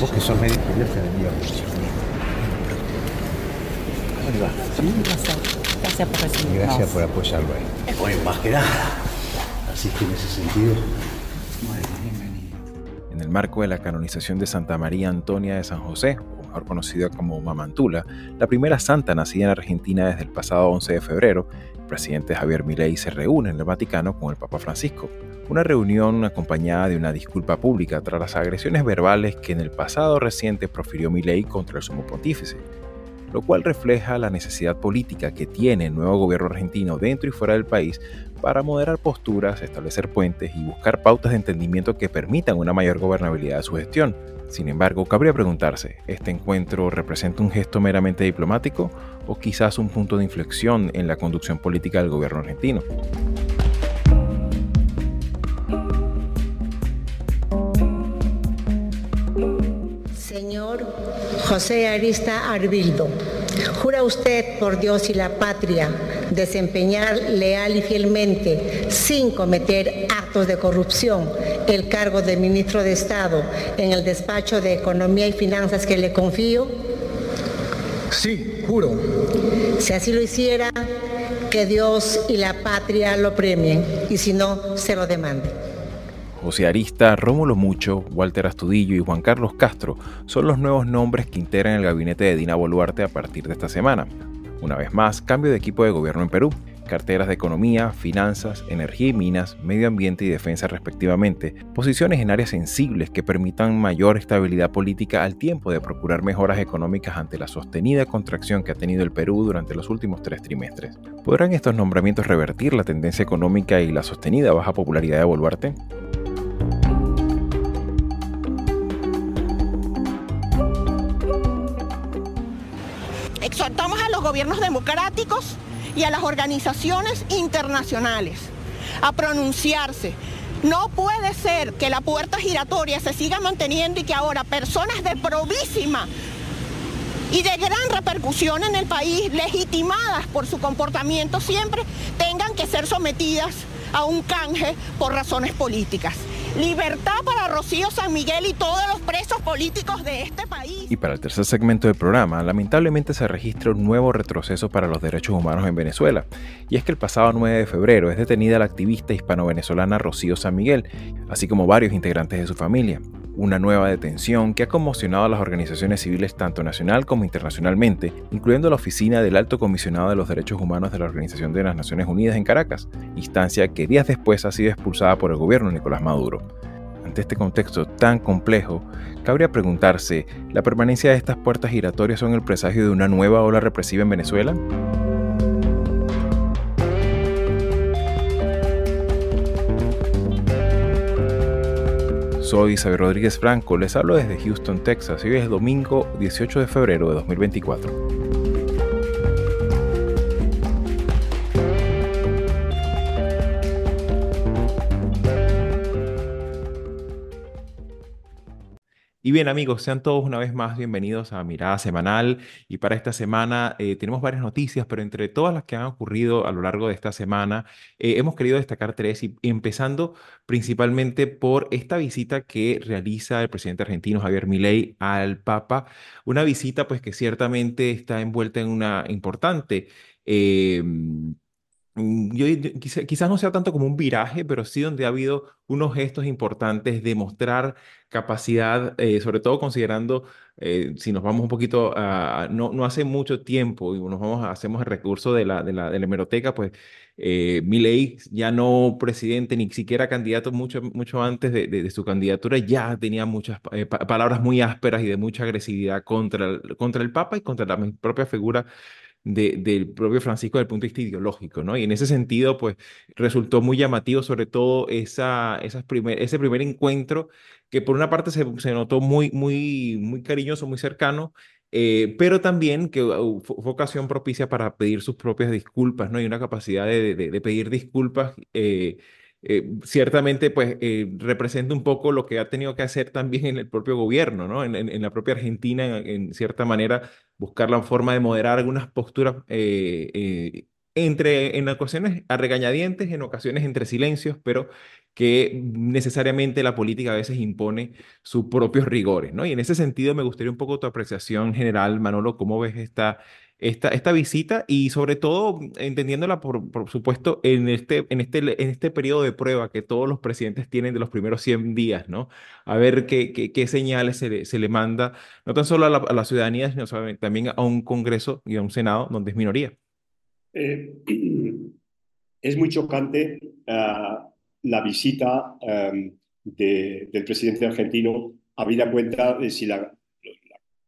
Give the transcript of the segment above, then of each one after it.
Vos que sos médico, Dios te bendiga mucho. ¿Cómo le va? Gracias, gracias por recibirnos. Gracias por apoyarlo ahí. Bueno, más que nada. Así que en ese sentido. Bueno, bienvenido. En el marco de la canonización de Santa María Antonia de San José, o mejor conocida como Mamantula, la primera santa nacida en Argentina desde el pasado 11 de febrero, el presidente Javier Milei se reúne en el Vaticano con el Papa Francisco. Una reunión acompañada de una disculpa pública tras las agresiones verbales que en el pasado reciente profirió Milei contra el sumo pontífice, lo cual refleja la necesidad política que tiene el nuevo gobierno argentino dentro y fuera del país para moderar posturas, establecer puentes y buscar pautas de entendimiento que permitan una mayor gobernabilidad de su gestión. Sin embargo, cabría preguntarse, ¿este encuentro representa un gesto meramente diplomático o quizás un punto de inflexión en la conducción política del gobierno argentino? José Arista Arbildo, ¿jura usted por Dios y la patria desempeñar leal y fielmente, sin cometer actos de corrupción, el cargo de ministro de Estado en el despacho de Economía y Finanzas que le confío? Sí, juro. Si así lo hiciera, que Dios y la patria lo premien y si no, se lo demande. José Arista, Rómulo Mucho, Walter Astudillo y Juan Carlos Castro son los nuevos nombres que integran el gabinete de Dina Boluarte a partir de esta semana. Una vez más, cambio de equipo de gobierno en Perú. Carteras de economía, finanzas, energía y minas, medio ambiente y defensa respectivamente, posiciones en áreas sensibles que permitan mayor estabilidad política al tiempo de procurar mejoras económicas ante la sostenida contracción que ha tenido el Perú durante los últimos tres trimestres. ¿Podrán estos nombramientos revertir la tendencia económica y la sostenida baja popularidad de Boluarte? Gobiernos democráticos y a las organizaciones internacionales a pronunciarse. No puede ser que la puerta giratoria se siga manteniendo y que ahora personas de probísima y de gran repercusión en el país, legitimadas por su comportamiento, siempre tengan que ser sometidas a un canje por razones políticas. Libertad para Rocío San Miguel y todos los presos políticos de este país. Y para el tercer segmento del programa, lamentablemente se registra un nuevo retroceso para los derechos humanos en Venezuela. Y es que el pasado 9 de febrero es detenida la activista hispano-venezolana Rocío San Miguel, así como varios integrantes de su familia. Una nueva detención que ha conmocionado a las organizaciones civiles tanto nacional como internacionalmente, incluyendo la oficina del Alto Comisionado de los Derechos Humanos de la Organización de las Naciones Unidas en Caracas, instancia que días después ha sido expulsada por el gobierno Nicolás Maduro. Ante este contexto tan complejo, cabría preguntarse, ¿la permanencia de estas puertas giratorias son el presagio de una nueva ola represiva en Venezuela? Soy Isabel Rodríguez Franco, les hablo desde Houston, Texas, y hoy es domingo 18 de febrero de 2024. Y bien amigos, sean todos una vez más bienvenidos a Mirada Semanal. Y para esta semana eh, tenemos varias noticias, pero entre todas las que han ocurrido a lo largo de esta semana, eh, hemos querido destacar tres, y empezando principalmente por esta visita que realiza el presidente argentino Javier Milei al Papa, una visita pues que ciertamente está envuelta en una importante... Mm, Yo, yo- quizá- quizás no sea tanto como un viraje, pero sí donde ha habido unos gestos importantes de mostrar capacidad, eh, sobre todo considerando, eh, si nos vamos un poquito a, no, no hace mucho tiempo y nos vamos, hacemos el recurso de la, de la, de la hemeroteca, pues eh, ya no presidente, ni siquiera candidato mucho, mucho antes de, de- su candidatura, ya tenía muchas eh, pa- palabras muy ásperas y de mucha agresividad contra contra el Papa y contra la propia figura de, del propio Francisco desde el punto de vista ideológico, ¿no? Y en ese sentido, pues resultó muy llamativo sobre todo esa, esas primer, ese primer encuentro que por una parte se, notó muy, muy, muy cariñoso, muy cercano, eh, pero también que uh, fue, ocasión propicia para pedir sus propias disculpas, ¿no? Y una capacidad de pedir disculpas. Eh, eh, ciertamente pues eh, representa un poco lo que ha tenido que hacer también en el propio gobierno, ¿no? En, en, la propia Argentina, en, en, cierta manera, buscar la forma de moderar algunas posturas eh, entre, en ocasiones a regañadientes, en ocasiones entre silencios, pero que necesariamente la política a veces impone sus propios rigores, ¿no? Y en ese sentido me gustaría un poco tu apreciación general, Manolo, cómo ves esta esta, esta visita y sobre todo entendiéndola, por, por supuesto, en este, en, este, en este periodo de prueba que todos los presidentes tienen de los primeros 100 días, ¿no? A ver qué, qué, señales se le, se le, manda, no tan solo a la, ciudadanía, sino también a un Congreso y a un Senado donde es minoría. Eh, es muy chocante uh, la visita de, del presidente argentino, habida cuenta de si la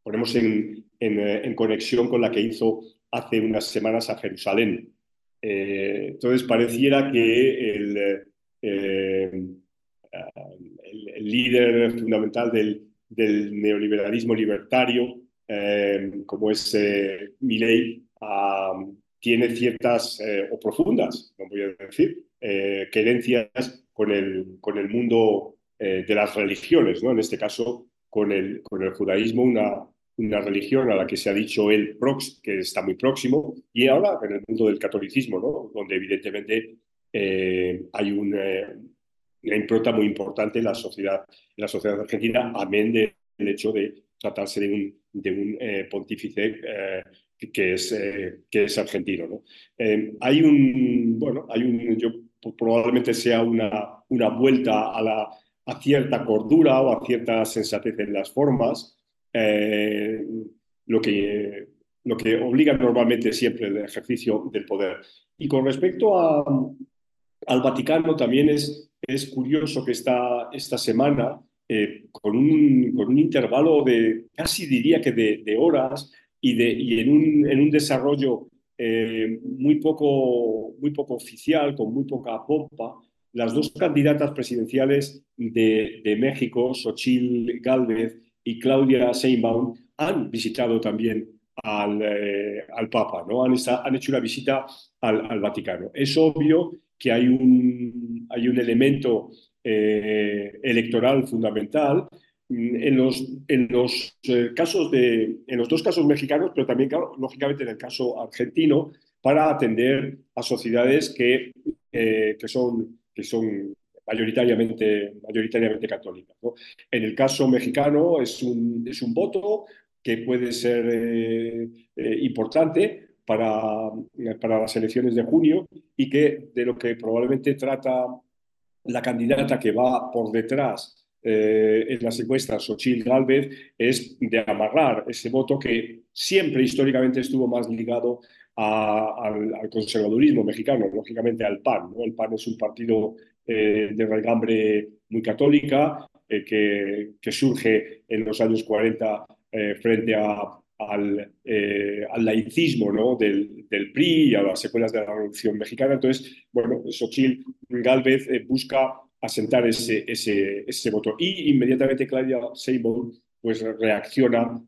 ponemos eh, en, conexión con la que hizo hace unas semanas a Jerusalén. Eh, entonces pareciera que el, eh, líder fundamental del, neoliberalismo libertario, como es Milley, uh, tiene ciertas o profundas, no voy a decir, querencias con el, mundo de las religiones, ¿no? en este caso con el judaísmo, una, una religión a la que se ha dicho él que está muy próximo, y ahora en el mundo del catolicismo, ¿no? donde evidentemente eh, hay un, eh, una impronta muy importante en la sociedad, en la sociedad argentina, amén del hecho de tratarse de un, de un eh, pontífice que, es, que es argentino. ¿no? hay un, bueno, hay un, yo probablemente sea una, una vuelta a, la, a cierta cordura o a cierta sensatez en las formas, eh, lo, que, lo que obliga normalmente siempre el ejercicio del poder. Y con respecto al Vaticano, también es, es curioso que esta, esta semana, eh, con, un, con un intervalo de casi diría que de, de horas y, de, y en, un, en un desarrollo eh, muy, poco, muy poco oficial, con muy poca pompa, las dos candidatas presidenciales de, de México, Xochitl Gálvez y Claudia Sheinbaum han visitado también al, eh, Papa, ¿no? Han, hecho una visita al, Vaticano. Es obvio que hay un, elemento eh, electoral fundamental mm, en los, eh, casos de, en los dos casos mexicanos, pero también, claro, lógicamente, en el caso argentino, para atender a sociedades que son mayoritariamente, mayoritariamente católicas. ¿no? En el caso mexicano es un, es un voto que puede ser eh, eh, importante para, para las elecciones de junio y que de lo que probablemente trata la candidata que va por detrás eh, en las encuestas, Xochitl Galvez, es de amarrar ese voto que siempre históricamente estuvo más ligado al, al, conservadurismo mexicano, lógicamente al PAN. ¿no? El PAN es un partido eh, de regambre muy católica, eh, que, que, surge en los años 40 eh, frente a, al, eh, al, laicismo ¿no? del, del, PRI y a las secuelas de la Revolución Mexicana. Entonces, bueno, Xochitl Galvez busca asentar ese, ese, ese voto. Y inmediatamente Claudia Sheinbaum pues, reacciona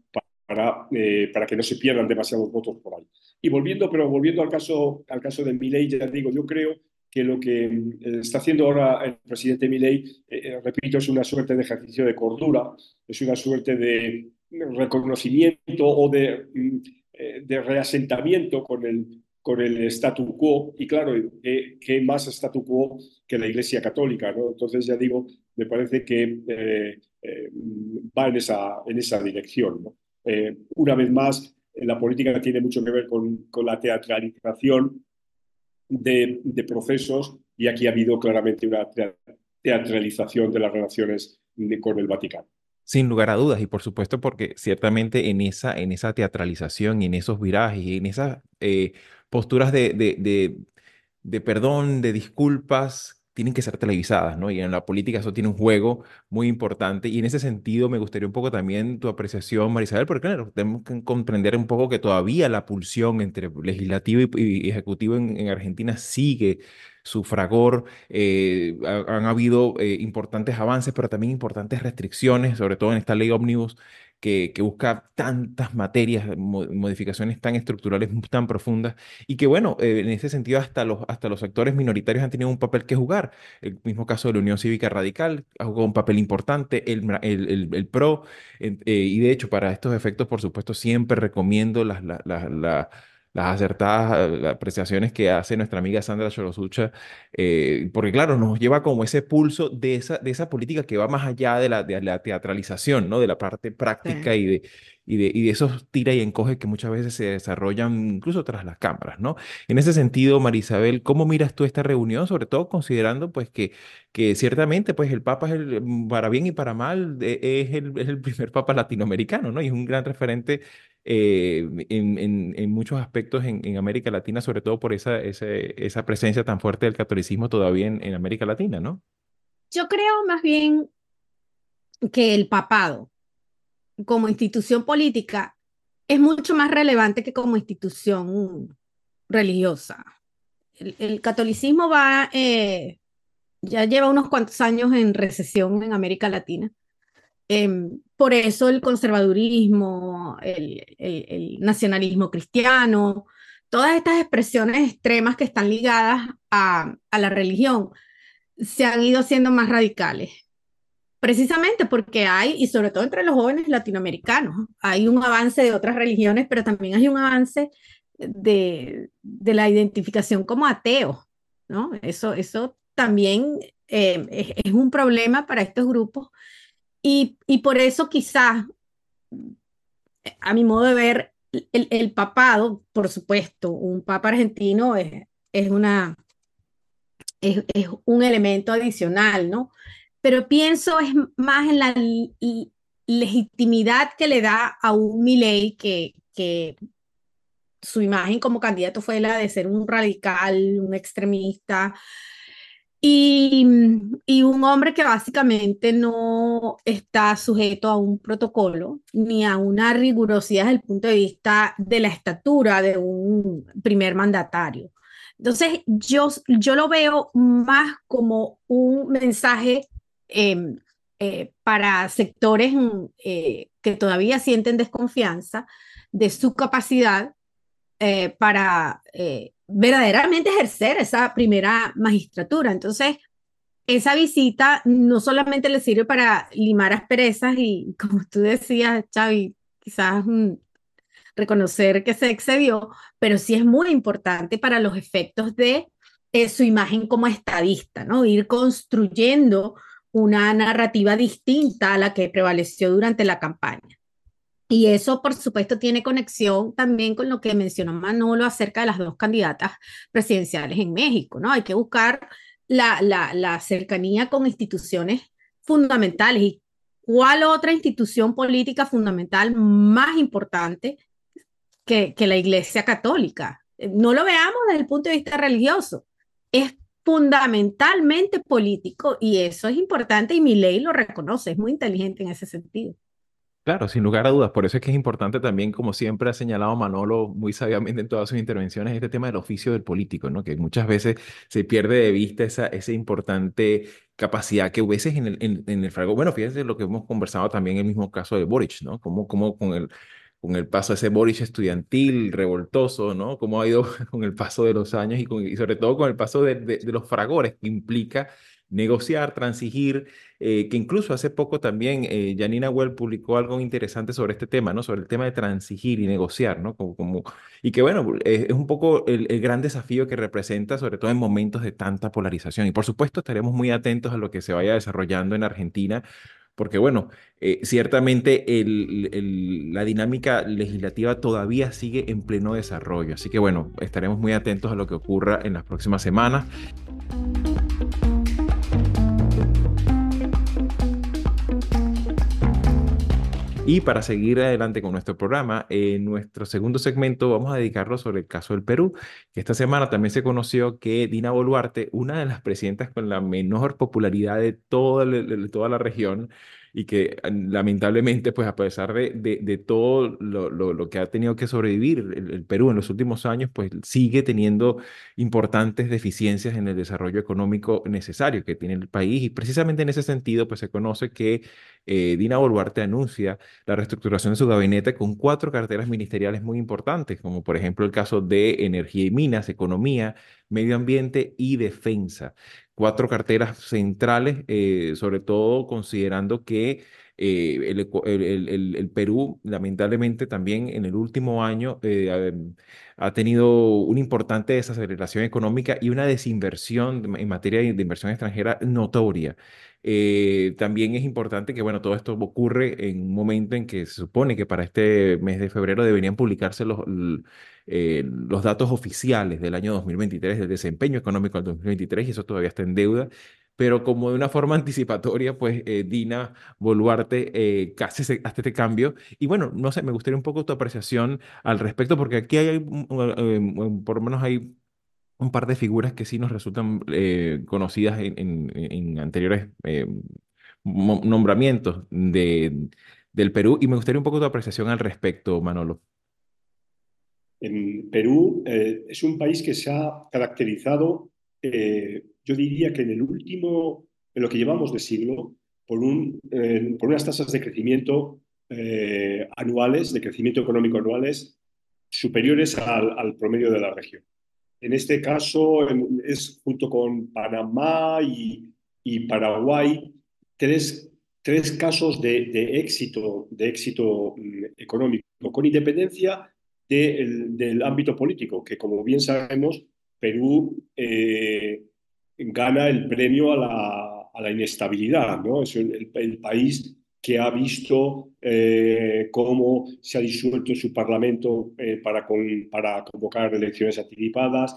para, eh, para que no se pierdan demasiados votos por ahí. Y volviendo, pero volviendo al caso, al caso de Milei, ya digo, yo creo que lo que eh, está haciendo ahora el presidente Milei, eh, eh, repito, es una suerte de ejercicio de cordura, es una suerte de reconocimiento o de, mm, reasentamiento con el, con el statu quo. Y claro, ¿qué, qué más statu quo que la Iglesia Católica? ¿no? Entonces, ya digo, me parece que eh, eh, va en esa, en esa dirección. Eh, una vez más, la política tiene mucho que ver con, con la teatralización de, de, procesos y aquí ha habido claramente una teatralización de las relaciones con el Vaticano. Sin lugar a dudas, y por supuesto porque ciertamente en esa, en esa teatralización en esos virajes en esas eh, posturas de, de, de, de, perdón, de disculpas, tienen que ser televisadas, ¿no? Y en la política eso tiene un juego muy importante. Y en ese sentido me gustaría un poco también tu apreciación, Marisabel, porque claro, tenemos que comprender un poco que todavía la pulsión entre legislativo y, ejecutivo en, Argentina sigue su fragor. Eh, han habido eh, importantes avances, pero también importantes restricciones, sobre todo en esta ley ómnibus que, busca tantas materias, modificaciones tan estructurales, tan profundas, y que bueno, eh, en ese sentido hasta los, hasta los sectores minoritarios han tenido un papel que jugar. El mismo caso de la Unión Cívica Radical ha jugado un papel importante, el, el, el, PRO, eh, y de hecho para estos efectos, por supuesto, siempre recomiendo las, la, la las acertadas eh, apreciaciones que hace nuestra amiga Sandra Chorosucha, eh, porque claro, nos lleva como ese pulso de esa, de esa política que va más allá de la, de la teatralización, ¿no? De la parte práctica y de, y de, esos tira y encoge que muchas veces se desarrollan incluso tras las cámaras, ¿no? En ese sentido, Marisabel, ¿cómo miras tú esta reunión? Sobre todo considerando pues que, que ciertamente pues el Papa es el, mm, para bien y para mal, es, el, es el primer Papa latinoamericano, ¿no? Y es un gran referente eh, en, en, en, muchos aspectos en, en, América Latina, sobre todo por esa, esa, esa presencia tan fuerte del catolicismo todavía en, América Latina, ¿no? Yo creo más bien que el papado como institución política es mucho más relevante que como institución religiosa. El, catolicismo va, eh, ya lleva unos cuantos años en recesión en América Latina. Em, por eso el conservadurismo, el, nacionalismo cristiano, todas estas expresiones extremas que están ligadas a, a la religión se han ido siendo más radicales. Precisamente porque hay, y sobre todo entre los jóvenes latinoamericanos, hay un avance de otras religiones, pero también hay un avance de, de la identificación como ateo, ¿no? Eso, eso también eh, es, es, un problema para estos grupos y, y por eso quizás, a mi modo de ver, el, el papado, por supuesto, un papa argentino es, es una, es, es, un elemento adicional, ¿no? Pero pienso es más en la legitimidad que le da a un Milei que, su imagen como candidato fue la de ser un radical, un extremista, y, y, un hombre que básicamente no está sujeto a un protocolo ni a una rigurosidad desde el punto de vista de la estatura de un primer mandatario. Entonces, yo, yo lo veo más como un mensaje em, eh, para sectores eh, que todavía sienten desconfianza de su capacidad eh, para verdaderamente ejercer esa primera magistratura. Entonces, esa visita no solamente le sirve para limar asperezas y, como tú decías, Xavi, quizás mm, reconocer que se excedió, pero sí es muy importante para los efectos de eh, su imagen como estadista, ¿no? Ir construyendo una narrativa distinta a la que prevaleció durante la campaña. Y eso, por supuesto, tiene conexión también con lo que mencionó Manolo acerca de las dos candidatas presidenciales en México, ¿no? Hay que buscar la, la, cercanía con instituciones fundamentales. ¿Y cuál otra institución política fundamental más importante que, que la Iglesia Católica? No lo veamos desde el punto de vista religioso, es fundamentalmente político y eso es importante y mi ley lo reconoce, es muy inteligente en ese sentido. Claro, sin lugar a dudas. Por eso es que es importante también, como siempre ha señalado Manolo muy sabiamente en todas sus intervenciones, este tema del oficio del político, ¿no? Que muchas veces se pierde de vista esa, esa importante capacidad que hubiese en el, en, el fragor. Bueno, fíjense lo que hemos conversado también en el mismo caso de Boric, ¿no? Como, como con el, con el paso de ese Boric estudiantil, revoltoso, ¿no? Cómo ha ido con el paso de los años y, sobre todo con el paso de, los fragores que implica negociar, transigir, eh, que incluso hace poco también eh, Janina Well publicó algo interesante sobre este tema, ¿no? Sobre el tema de transigir y negociar, ¿no? Como y que bueno, es, un poco el, gran desafío que representa, sobre todo en momentos de tanta polarización. Y por supuesto estaremos muy atentos a lo que se vaya desarrollando en Argentina, porque bueno, eh, ciertamente la dinámica legislativa todavía sigue en pleno desarrollo. Así que bueno, estaremos muy atentos a lo que ocurra en las próximas semanas. Y para seguir adelante con nuestro programa, en nuestro segundo segmento vamos a dedicarlo sobre el caso del Perú, esta semana también se conoció que Dina Boluarte, una de las presidentas con la menor popularidad de toda, de toda la región, y que lamentablemente, pues a pesar de, de, todo lo, lo, que ha tenido que sobrevivir el, Perú en los últimos años, pues sigue teniendo importantes deficiencias en el desarrollo económico necesario que tiene el país. Y precisamente en ese sentido, pues se conoce que eh, Dina Boluarte anuncia la reestructuración de su gabinete con cuatro carteras ministeriales muy importantes, como por ejemplo el caso de energía y minas, economía, medio ambiente y defensa cuatro carteras centrales, eh, sobre todo considerando que eh, el, Perú, lamentablemente, también en el último año eh, ha tenido una importante desaceleración económica y una desinversión en materia de inversión extranjera notoria. también es importante que, bueno, todo esto ocurre en un momento en que se supone que para este mes de febrero deberían publicarse los, eh, los datos oficiales del año 2023, del desempeño económico del 2023, y eso todavía está en deuda. Pero como de una forma anticipatoria, pues eh, Dina Boluarte eh, casi hace este cambio. Y bueno, no sé, me gustaría un poco tu apreciación al respecto, porque aquí hay, por lo menos hay un par de figuras que sí nos resultan conocidas en, en anteriores nombramientos de, del Perú. Y me gustaría un poco tu apreciación al respecto, Manolo. En Perú eh, es un país que se ha caracterizado, eh, yo diría que en el último, en lo que llevamos de siglo, por, un, eh, por unas tasas de crecimiento anuales, de crecimiento económico anuales, superiores al, promedio de la región. En este caso es junto con Panamá y, Paraguay tres, tres casos de, de, éxito, de éxito mm, económico, con independencia del ámbito político, que como bien sabemos, Perú eh, gana el premio a la, a la inestabilidad, ¿no? Es el, país que ha visto eh, cómo se ha disuelto su parlamento eh, para, para convocar elecciones anticipadas,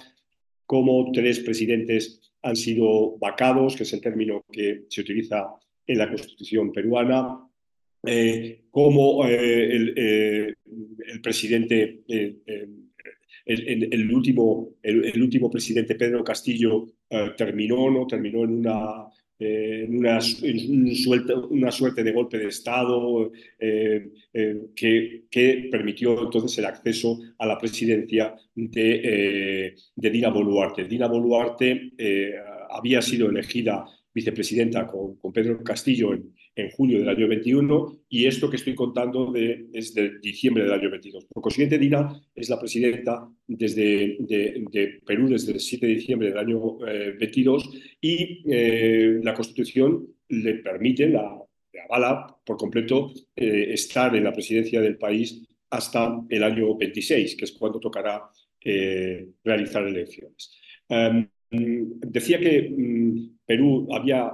cómo tres presidentes han sido vacados, que es el término que se utiliza en la Constitución peruana, eh, como eh, el, presidente, eh, el, el, último, el, último presidente Pedro Castillo terminó, ¿no? terminó en una, en una, suerte, una, suerte, de golpe de Estado que, que, permitió entonces el acceso a la presidencia de, de Dina Boluarte. Dina Boluarte había sido elegida vicepresidenta con, con Pedro Castillo en, en julio del año 21 y esto que estoy contando de, es de diciembre del año 22. Por consiguiente, Dina es la presidenta desde, de, Perú desde el 7 de diciembre del año 22 eh, y eh, la Constitución le permite, la, avala por completo, eh, estar en la presidencia del país hasta el año 26, que es cuando tocará realizar elecciones. Em, decía que mm, Perú había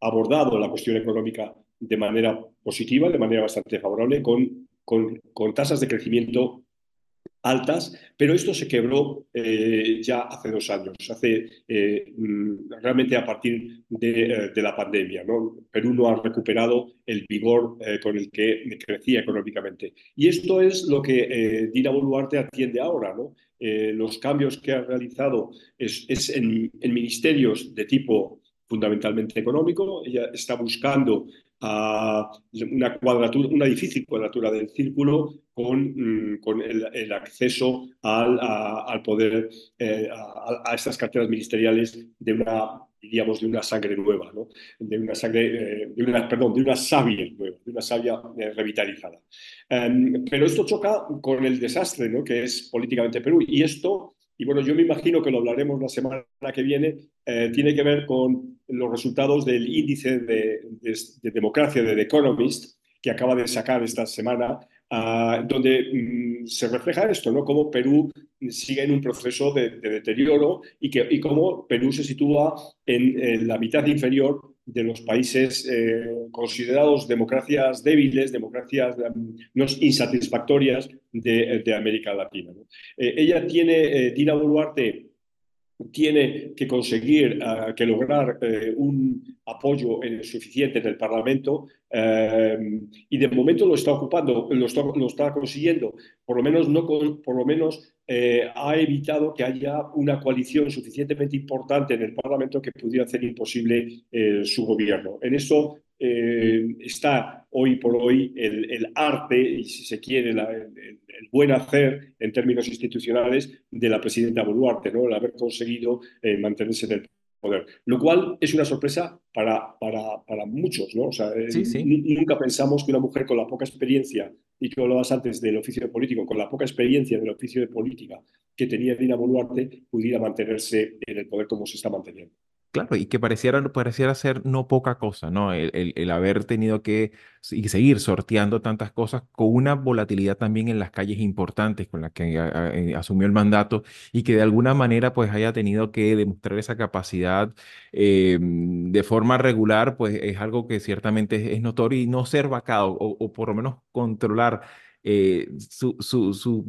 abordado la cuestión económica de manera positiva, de manera bastante favorable, con, con, tasas de crecimiento altas, pero esto se quebró eh, ya hace dos años, hace eh, mm, realmente a partir eh, de, la pandemia. ¿no? Perú no ha recuperado el vigor con el que crecía económicamente. Y esto es lo que Dina Boluarte atiende ahora. ¿no? los cambios que ha realizado es, en, ministerios de tipo fundamentalmente económico. Ella está buscando uh, una, cuadratura, una difícil cuadratura del círculo con, mm, con el, acceso al, al poder, eh, a, estas carteras ministeriales de una diríamos, de una sangre nueva, ¿no? de una sangre, eh, de una, perdón, de una savia nueva, de una savia eh, revitalizada. Em, pero esto choca con el desastre ¿no? que es políticamente Perú y esto y bueno, yo me imagino que lo hablaremos la semana que viene, eh, tiene que ver con los resultados del índice de, democracia de The Economist, que acaba de sacar esta semana, ah, donde mm, se refleja esto, ¿no? Cómo Perú sigue en un proceso de, deterioro y, que, y cómo Perú se sitúa en la mitad inferior de los países eh, considerados democracias débiles, democracias mm, no insatisfactorias de, América Latina. Eh, ella tiene, Dina eh, Boluarte, tiene que conseguir, uh, que lograr uh, un apoyo suficiente en el Parlamento y de momento lo está ocupando, lo está, lo está consiguiendo, por lo menos, no con, por lo menos ha evitado que haya una coalición suficientemente importante en el Parlamento que pudiera hacer imposible su gobierno. En eso eh, está hoy por hoy el, el, arte y, si se quiere, la, el, el, buen hacer en términos institucionales de la presidenta Boluarte, ¿no? el haber conseguido eh, mantenerse en el poder. Lo cual es una sorpresa para, para, para muchos. ¿no? O sea, sí, sí. Nunca pensamos que una mujer con la poca experiencia, y que hablabas antes del oficio político, con la poca experiencia del oficio de política que tenía Dina Boluarte, pudiera mantenerse en el poder como se está manteniendo. Claro, y que pareciera, pareciera ser no poca cosa, ¿no? El, el, haber tenido que y seguir sorteando tantas cosas con una volatilidad también en las calles importantes con las que eh, asumió el mandato y que de alguna manera pues haya tenido que demostrar esa capacidad eh, de forma regular, pues es algo que ciertamente es, es notorio y no ser vacado o por lo menos controlar eh, su, su, su,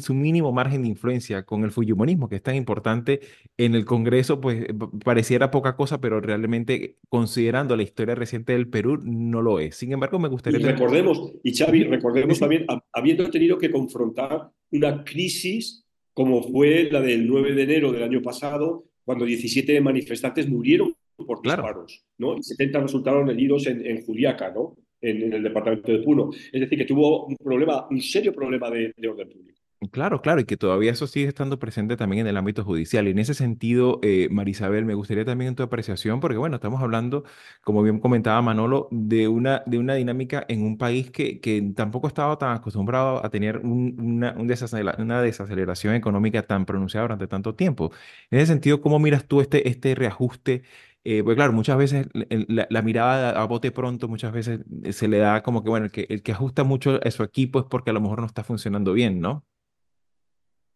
su, mínimo margen de influencia con el fujimonismo, que es tan importante en el Congreso, pues pareciera poca cosa, pero realmente considerando la historia reciente del Perú, no lo es. Sin embargo, me gustaría... Y recordemos, y Xavi, recordemos también, habiendo tenido que confrontar una crisis como fue la del 9 de enero del año pasado, cuando 17 manifestantes murieron por disparos, claro. ¿no? Y 70 resultaron heridos en, en Juliaca, ¿no? En, en, el departamento de Puno. Es decir, que tuvo un problema, un serio problema de, de orden público. Claro, claro, y que todavía eso sigue estando presente también en el ámbito judicial. Y en ese sentido, eh, Marisabel, me gustaría también tu apreciación, porque bueno, estamos hablando, como bien comentaba Manolo, de una, de una dinámica en un país que, que tampoco estaba tan acostumbrado a tener un, una, un una desaceleración económica tan pronunciada durante tanto tiempo. En ese sentido, ¿cómo miras tú este, este reajuste? Eh, pues claro, muchas veces la, la, mirada a bote pronto, muchas veces se le da como que, bueno, el que, el que ajusta mucho a su equipo es porque a lo mejor no está funcionando bien, ¿no?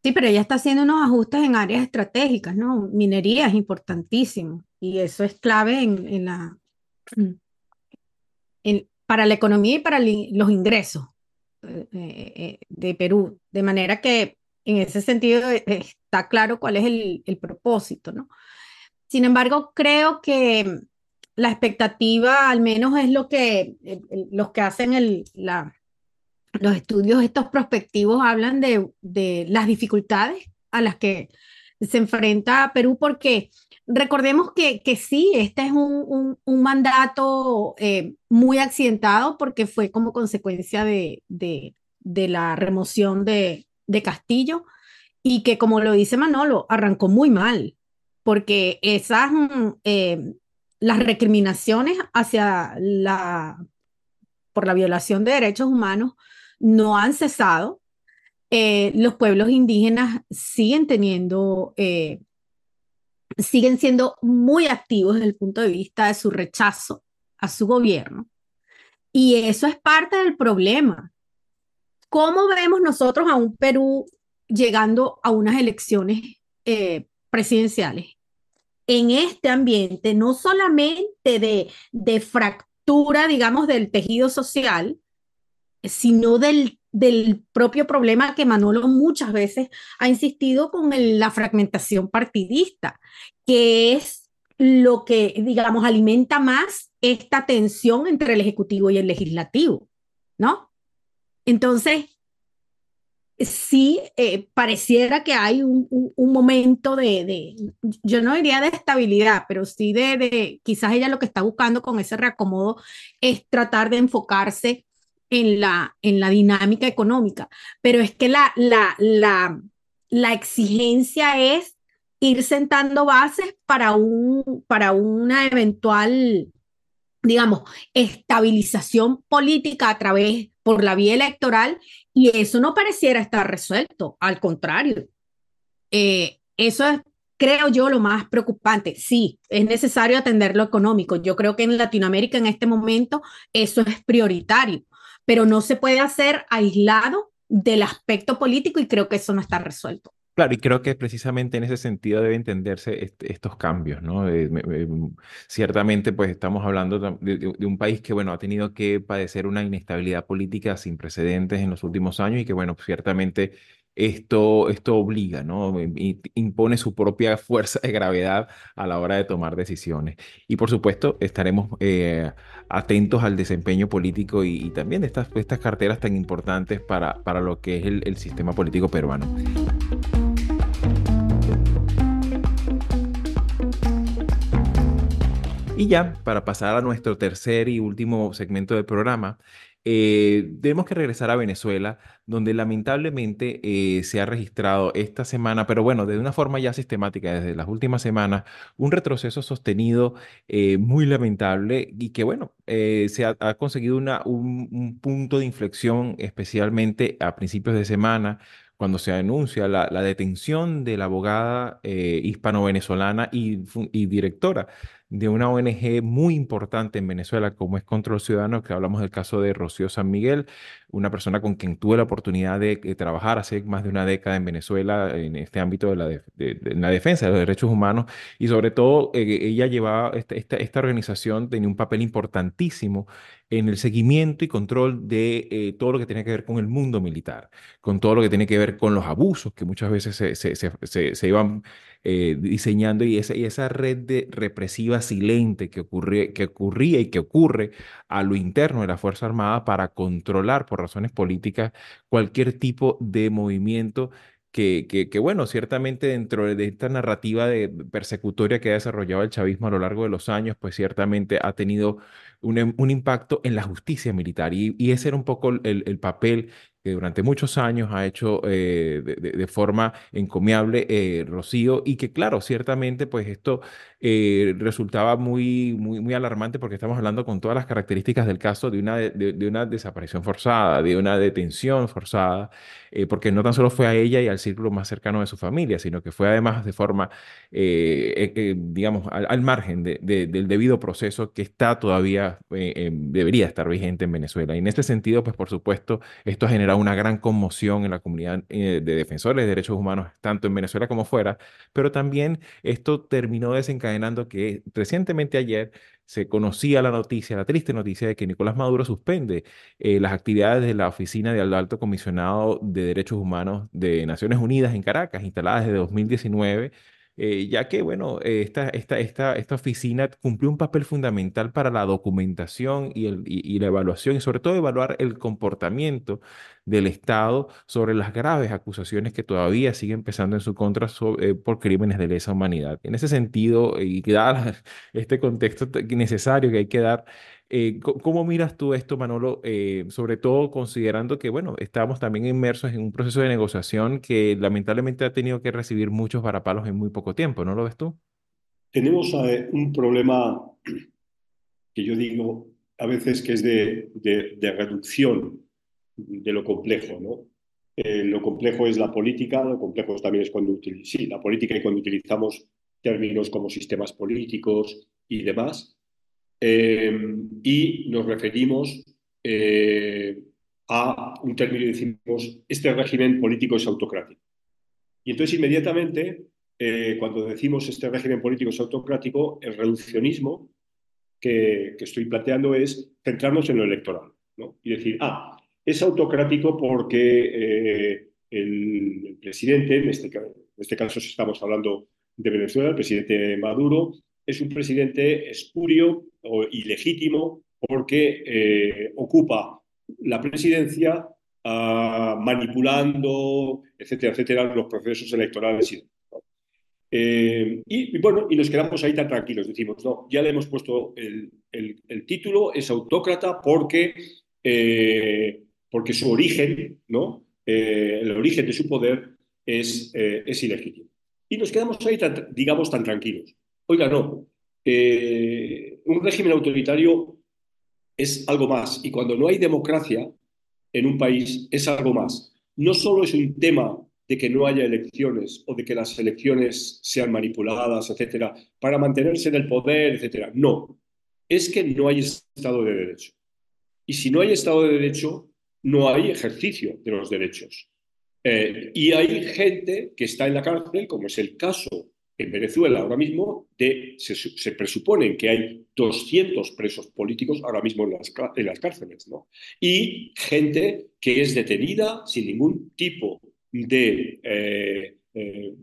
Sí, pero ella está haciendo unos ajustes en áreas estratégicas, ¿no? Minería es importantísimo y eso es clave en, en la, en, para la economía y para los ingresos eh, eh, de Perú. De manera que en ese sentido eh, está claro cuál es el, el propósito, ¿no? Sin embargo, creo que la expectativa, al menos es lo que los que hacen el, la, los estudios estos prospectivos hablan de, de, las dificultades a las que se enfrenta Perú, porque recordemos que, que sí, este es un, un, mandato eh, muy accidentado porque fue como consecuencia de, de, de la remoción de Castillo y que, como lo dice Manolo, arrancó muy mal porque esas, eh, las recriminaciones hacia la, por la violación de derechos humanos no han cesado. Eh, los pueblos indígenas siguen teniendo, eh, siguen siendo muy activos desde el punto de vista de su rechazo a su gobierno. Y eso es parte del problema. ¿Cómo vemos nosotros a un Perú llegando a unas elecciones presidenciales? En este ambiente, no solamente de, de fractura, digamos, del tejido social, sino del, del propio problema que Manolo muchas veces ha insistido con la fragmentación partidista, que es lo que, digamos, alimenta más esta tensión entre el Ejecutivo y el Legislativo, ¿no? Entonces, sí eh, pareciera que hay un, un, un momento de, de, yo no diría de estabilidad, pero sí de, de, quizás ella lo que está buscando con ese reacomodo es tratar de enfocarse en la, en la dinámica económica, pero es que la, la, la, la exigencia es ir sentando bases para, un, para una eventual, digamos, estabilización política a través por la vía electoral y eso no pareciera estar resuelto, al contrario. Eh, eso es, creo yo, lo más preocupante. Sí, es necesario atender lo económico. Yo creo que en Latinoamérica en este momento eso es prioritario, pero no se puede hacer aislado del aspecto político y creo que eso no está resuelto. Claro, y creo que precisamente en ese sentido debe entenderse est estos cambios, ¿no? Eh, eh, ciertamente, pues estamos hablando de, de, un país que, bueno, ha tenido que padecer una inestabilidad política sin precedentes en los últimos años y que, bueno, ciertamente esto, esto obliga, ¿no? Impone su propia fuerza de gravedad a la hora de tomar decisiones. Y por supuesto, estaremos eh, atentos al desempeño político y, también de estas, estas carteras tan importantes para, para lo que es el, el sistema político peruano. Y ya, para pasar a nuestro tercer y último segmento del programa, eh, tenemos que regresar a Venezuela, donde lamentablemente eh, se ha registrado esta semana, pero bueno, de una forma ya sistemática desde las últimas semanas, un retroceso sostenido eh, muy lamentable y que bueno, se ha, conseguido una, un, punto de inflexión especialmente a principios de semana cuando se anuncia la, detención de la abogada hispano-venezolana y, y directora de una ONG muy importante en Venezuela como es Control Ciudadano, que hablamos del caso de Rocío San Miguel, una persona con quien tuve la oportunidad de, trabajar hace más de una década en Venezuela en este ámbito de la, de, la defensa de los derechos humanos y sobre todo eh, ella llevaba, esta, esta, esta, organización tenía un papel importantísimo en el seguimiento y control de eh, todo lo que tiene que ver con el mundo militar, con todo lo que tiene que ver con los abusos que muchas veces se, se, se, se iban eh, diseñando y esa, y esa red de represiva silente que, ocurría, que ocurría y que ocurre a lo interno de la Fuerza Armada para controlar por razones políticas cualquier tipo de movimiento que, bueno, ciertamente dentro de esta narrativa de persecutoria que ha desarrollado el chavismo a lo largo de los años, pues ciertamente ha tenido un, em, impacto en la justicia militar. Y, ese era un poco el, el papel que durante muchos años ha hecho eh, de, forma encomiable eh, Rocío y que claro, ciertamente pues esto eh, resultaba muy, muy, muy alarmante porque estamos hablando con todas las características del caso de una, de, una desaparición forzada, de una detención forzada, porque no tan solo fue a ella y al círculo más cercano de su familia, sino que fue además de forma, digamos, al, margen del debido proceso que está todavía, debería estar vigente en Venezuela. Y en este sentido, pues por supuesto, esto ha generado una gran conmoción en la comunidad eh, de defensores de derechos humanos, tanto en Venezuela como fuera, pero también esto terminó desencadenando que recientemente ayer se conocía la noticia, la triste noticia de que Nicolás Maduro suspende eh, las actividades de la Oficina del Alto Comisionado de Derechos Humanos de Naciones Unidas en Caracas, instalada desde 2019 eh, ya que, bueno, esta, esta, esta, esta oficina cumplió un papel fundamental para la documentación y, el, y, la evaluación, y sobre todo evaluar el comportamiento del Estado sobre las graves acusaciones que todavía siguen pesando en su contra eh, por crímenes de lesa humanidad. En ese sentido, y que da este contexto necesario que hay que dar, eh, ¿Cómo miras tú esto, Manolo? Eh, sobre todo considerando que, bueno, estamos también inmersos en un proceso de negociación que lamentablemente ha tenido que recibir muchos varapalos en muy poco tiempo, ¿no lo ves tú? Tenemos eh, un problema que yo digo a veces que es de, de, reducción de lo complejo, ¿no? lo complejo es la política, lo complejo también es cuando sí, la política y cuando utilizamos términos como sistemas políticos y demás, eh, y nos referimos eh, a un término y decimos, este régimen político es autocrático. Y entonces inmediatamente, eh, cuando decimos este régimen político es autocrático, el reduccionismo que, que estoy planteando es centrarnos en lo electoral ¿no? y decir, ah, es autocrático porque el, presidente, en este, en este caso estamos hablando de Venezuela, el presidente Maduro, es un presidente espurio o ilegítimo porque eh, ocupa la presidencia uh, manipulando, etcétera, etcétera, los procesos electorales. Y, eh, y, bueno, y nos quedamos ahí tan tranquilos. Decimos, no, ya le hemos puesto el, título, es autócrata porque, eh, porque su origen, ¿no? El origen de su poder es, es ilegítimo. Y nos quedamos ahí, digamos, tan tranquilos. Oiga, no, eh, un régimen autoritario es algo más. Y cuando no hay democracia en un país, es algo más. No solo es un tema de que no haya elecciones o de que las elecciones sean manipuladas, etcétera, para mantenerse en el poder, etcétera. No, es que no hay Estado de Derecho. Y si no hay Estado de Derecho, no hay ejercicio de los derechos. Eh, y hay gente que está en la cárcel, como es el caso en Venezuela ahora mismo se, se, presupone que hay 200 presos políticos ahora mismo en las, en las cárceles, ¿no? Y gente que es detenida sin ningún tipo de eh, eh,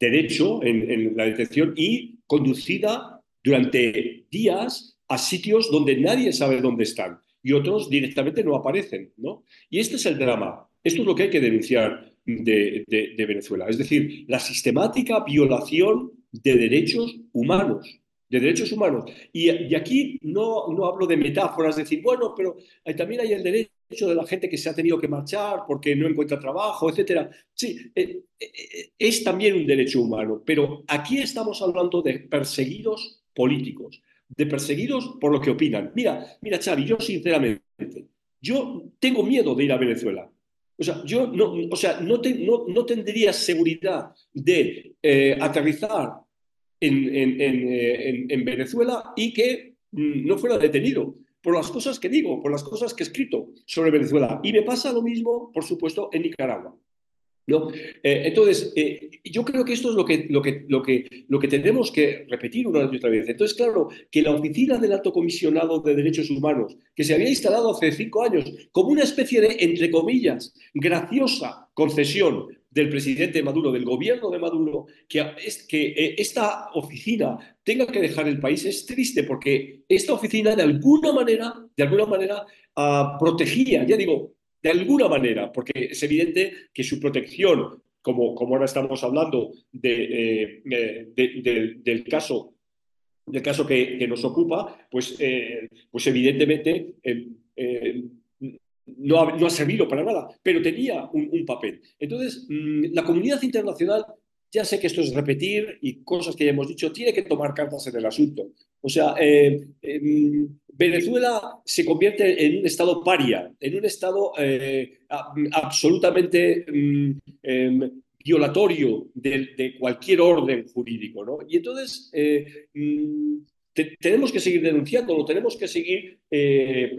derecho en, en la detención y conducida durante días a sitios donde nadie sabe dónde están y otros directamente no aparecen. ¿no? Y este es el drama. Esto es lo que hay que denunciar de, de- de Venezuela. Es decir, la sistemática violación de derechos humanos. De derechos humanos. Y, aquí no, no hablo de metáforas, decir, bueno, pero eh, también hay el derecho de la gente que se ha tenido que marchar porque no encuentra trabajo, etcétera. Sí, eh, eh, es también un derecho humano, pero aquí estamos hablando de perseguidos políticos, de perseguidos por lo que opinan. Mira, mira, Xavi, yo sinceramente, yo tengo miedo de ir a Venezuela. O sea, yo no, o sea, no, no, no tendría seguridad de eh, aterrizar en, en- en, eh, en- en Venezuela y que mm, no fuera detenido por las cosas que digo, por las cosas que he escrito sobre Venezuela. Y me pasa lo mismo, por supuesto, en Nicaragua. ¿No? Eh, entonces, eh, yo creo que esto es lo que, lo, que, lo, que, lo que tenemos que repetir una y otra vez. Entonces, claro, que la oficina del alto comisionado de derechos humanos, que se había instalado hace cinco años como una especie de, entre comillas, graciosa concesión del presidente Maduro, del gobierno de Maduro, que, que eh, esta oficina tenga que dejar el país es triste porque esta oficina de alguna manera, de alguna manera, ah, protegía, ya digo, de alguna manera, porque es evidente que su protección, como, como ahora estamos hablando de, eh, eh, de- de- del caso, del caso que, nos ocupa, pues, eh, pues evidentemente no, ha, no ha servido para nada, pero tenía un, papel. Entonces, mm, la comunidad internacional, ya sé que esto es repetir y cosas que ya hemos dicho, tiene que tomar cartas en el asunto. O sea, eh, Venezuela se convierte en un estado paria, en un estado eh, absolutamente mm, em, violatorio de, de cualquier orden jurídico, ¿no? Y entonces eh, mm, te- tenemos que seguir denunciándolo, tenemos que seguir eh,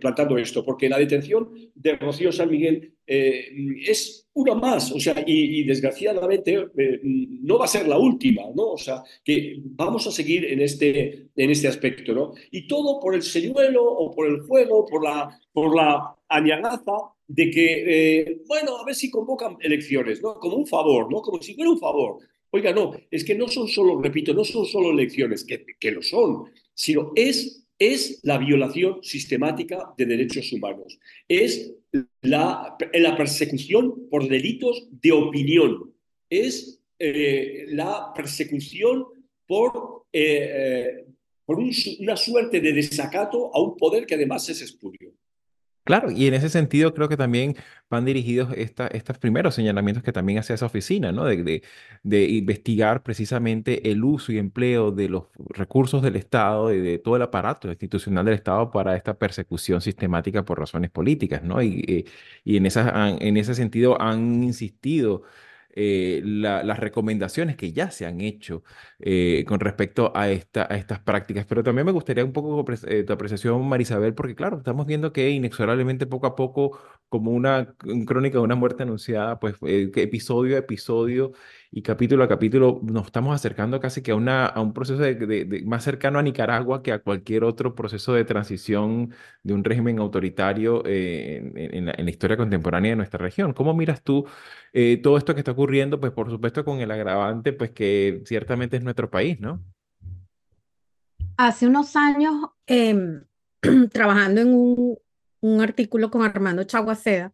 plantando esto, porque la detención de Rocío San Miguel eh, es una más, o sea, y, y desgraciadamente eh, no va a ser la última, ¿no? O sea, que vamos a seguir en este, en este aspecto, ¿no? Y todo por el señuelo o por el juego, por la, por la añagaza de que, eh, bueno, a ver si convocan elecciones, ¿no? Como un favor, ¿no? Como si fuera un favor. Oiga, no, es que no son solo, repito, no son solo elecciones, que, lo son, sino es, es la violación sistemática de derechos humanos, es la, persecución por delitos de opinión, es eh, la persecución por, eh, eh, por una suerte de desacato a un poder que además es espurio. Claro, y en ese sentido creo que también van dirigidos esta- estos primeros señalamientos que también hace esa oficina, ¿no? De, investigar precisamente el uso y empleo de los recursos del Estado y de todo el aparato institucional del Estado para esta persecución sistemática por razones políticas, ¿no? Y, eh, y en, en ese sentido han insistido eh, la- las recomendaciones que ya se han hecho eh, con respecto a, a estas prácticas. Pero también me gustaría un poco eh, tu apreciación, Marisabel, porque claro, estamos viendo que inexorablemente poco a poco, como una crónica de una muerte anunciada, pues eh, episodio a episodio y capítulo a capítulo nos estamos acercando casi que a, una, a un proceso más cercano a Nicaragua que a cualquier otro proceso de transición de un régimen autoritario eh, en la historia contemporánea de nuestra región. ¿Cómo miras tú eh, todo esto que está ocurriendo? Pues por supuesto con el agravante, pues que ciertamente es nuestro país, ¿no? Hace unos años, em, trabajando en un, un artículo con Armando Chaguaceda,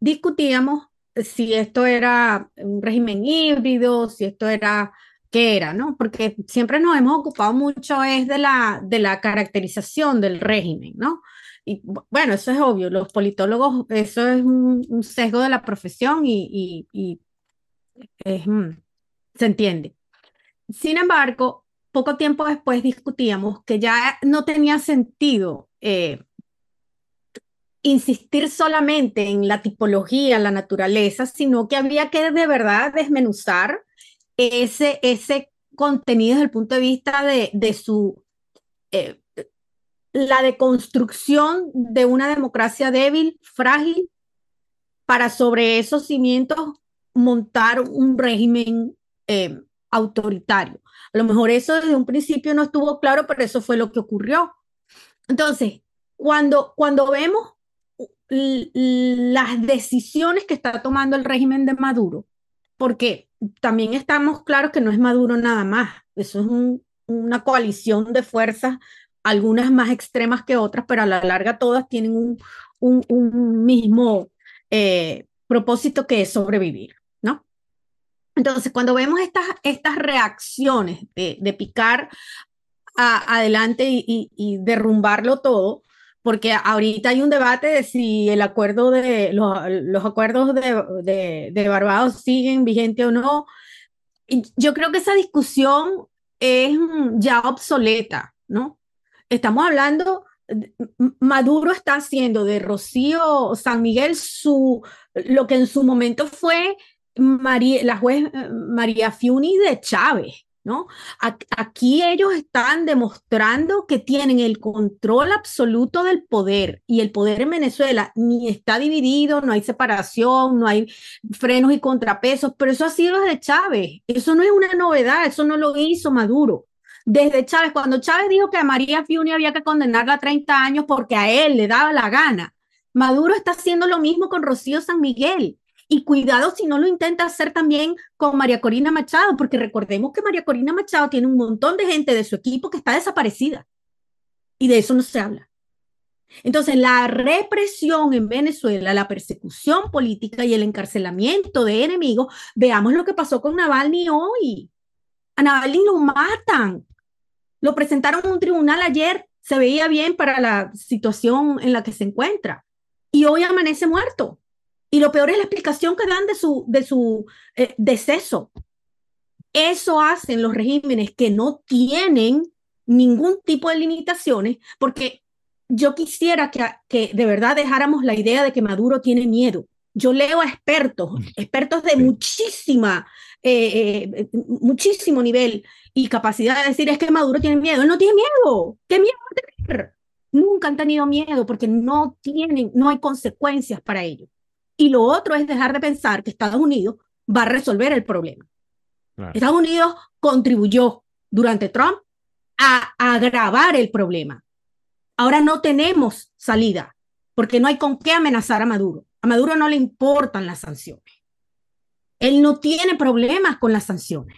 discutíamos si esto era un régimen híbrido, si esto era, qué era, ¿no? Porque siempre nos hemos ocupado mucho es de la, de la caracterización del régimen, ¿no? Y bu- bueno, eso es obvio, los politólogos, eso es un, un sesgo de la profesión y, y, mm, se entiende. Sin embargo, poco tiempo después discutíamos que ya no tenía sentido eh, insistir solamente en la tipología, la naturaleza, sino que había que de verdad desmenuzar ese, ese contenido desde el punto de vista de, de su, eh, la deconstrucción de una democracia débil, frágil, para sobre esos cimientos montar un régimen eh, autoritario. A lo mejor eso desde un principio no estuvo claro, pero eso fue lo que ocurrió. Entonces, cuando, cuando vemos las decisiones que está tomando el régimen de Maduro, porque también estamos claros que no es Maduro nada más, eso es una coalición de fuerzas, algunas más extremas que otras, pero a la larga todas tienen un, mismo eh, propósito que es sobrevivir, ¿no? Entonces, cuando vemos estas, estas reacciones de, picar adelante y, derrumbarlo todo, porque ahorita hay un debate de si el acuerdo de los, acuerdos de, Barbados siguen vigentes o no. yo creo que esa discusión es ya obsoleta, ¿no? Estamos hablando, Maduro está haciendo de Rocío San Miguel su, lo que en su momento fue María, la juez eh, María Fiuni de Chávez. ¿No? Aquí ellos están demostrando que tienen el control absoluto del poder y el poder en Venezuela ni está dividido, no hay separación, no hay frenos y contrapesos, pero eso ha sido desde Chávez. Eso no es una novedad, eso no lo hizo Maduro. Desde Chávez, cuando Chávez dijo que a María Fiuni había que condenarla a 30 años porque a él le daba la gana, Maduro está haciendo lo mismo con Rocío San Miguel. Y cuidado si no lo intenta hacer también con María Corina Machado, porque recordemos que María Corina Machado tiene un montón de gente de su equipo que está desaparecida. Y de eso no se habla. Entonces, la represión en Venezuela, la persecución política y el encarcelamiento de enemigos, veamos lo que pasó con Navalny hoy. A Navalny lo matan. Lo presentaron en un tribunal ayer, se veía bien para la situación en la que se encuentra. Y hoy amanece muerto. Y lo peor es la explicación que dan de su, de su eh, deceso. Eso hacen los regímenes que no tienen ningún tipo de limitaciones, porque yo quisiera que, que de verdad dejáramos la idea de que Maduro tiene miedo. Yo leo a expertos, expertos de muchísima, eh, eh, muchísimo nivel y capacidad de decir es que Maduro tiene miedo. Él no tiene miedo. ¿Qué miedo tener? Nunca han tenido miedo porque no tienen, no hay consecuencias para ello. Y lo otro es dejar de pensar que Estados Unidos va a resolver el problema. Estados Unidos contribuyó durante Trump a agravar el problema. Ahora no tenemos salida porque no hay con qué amenazar a Maduro. A Maduro no le importan las sanciones. Él no tiene problemas con las sanciones.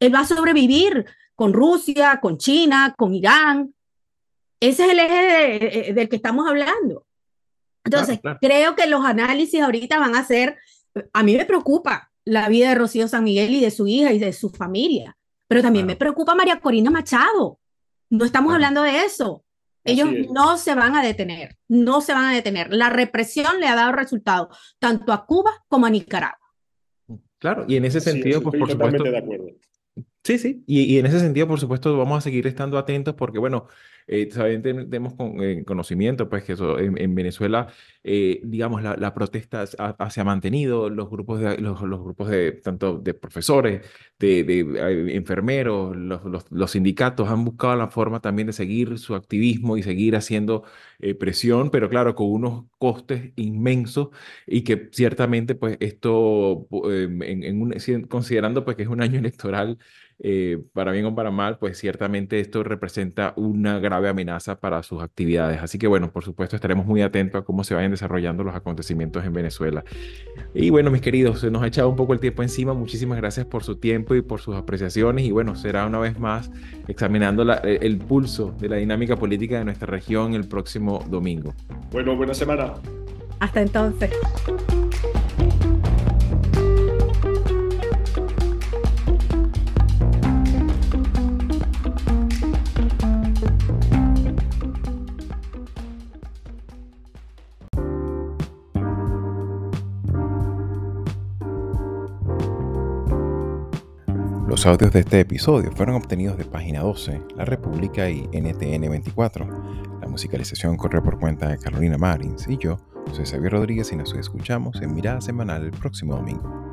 Él va a sobrevivir con Rusia, con China, con Irán. Ese es el eje del que estamos hablando. Entonces, creo que los análisis ahorita van a ser, a mí me preocupa la vida de Rocío San Miguel y de su hija y de su familia, pero también me preocupa María Corina Machado. No estamos hablando de eso. Ellos no se van a detener, no se van a detener. La represión le ha dado resultado tanto a Cuba como a Nicaragua. Claro, y en ese sentido, pues por supuesto. De acuerdo. Sí, sí, y, y, en ese sentido, por supuesto, vamos a seguir estando atentos porque, bueno, eh, tenemos con, eh, conocimiento, pues, que eso, en, Venezuela, eh, digamos, la, la protesta se ha mantenido, los grupos de, los, los, grupos de, tanto de profesores, de, de eh, enfermeros, los, los, los, sindicatos han buscado la forma también de seguir su activismo y seguir haciendo presión, pero claro, con unos costes inmensos y que ciertamente, pues, esto, en, en un, considerando, pues, que es un año electoral, eh, para bien o para mal, pues ciertamente esto representa una grave amenaza para sus actividades. Así que bueno, por supuesto estaremos muy atentos a cómo se vayan desarrollando los acontecimientos en Venezuela. Y bueno, mis queridos, se nos ha echado un poco el tiempo encima. Muchísimas gracias por su tiempo y por sus apreciaciones. Y bueno, será una vez más examinando e, el pulso de la dinámica política de nuestra región el próximo domingo. Bueno, buena semana. Hasta entonces. Los audios de este episodio fueron obtenidos de Página 12, La República y NTN 24. La musicalización corre por cuenta de Carolina Marins y yo, soy Xavier Rodríguez y nos escuchamos en Mirada Semanal el próximo domingo.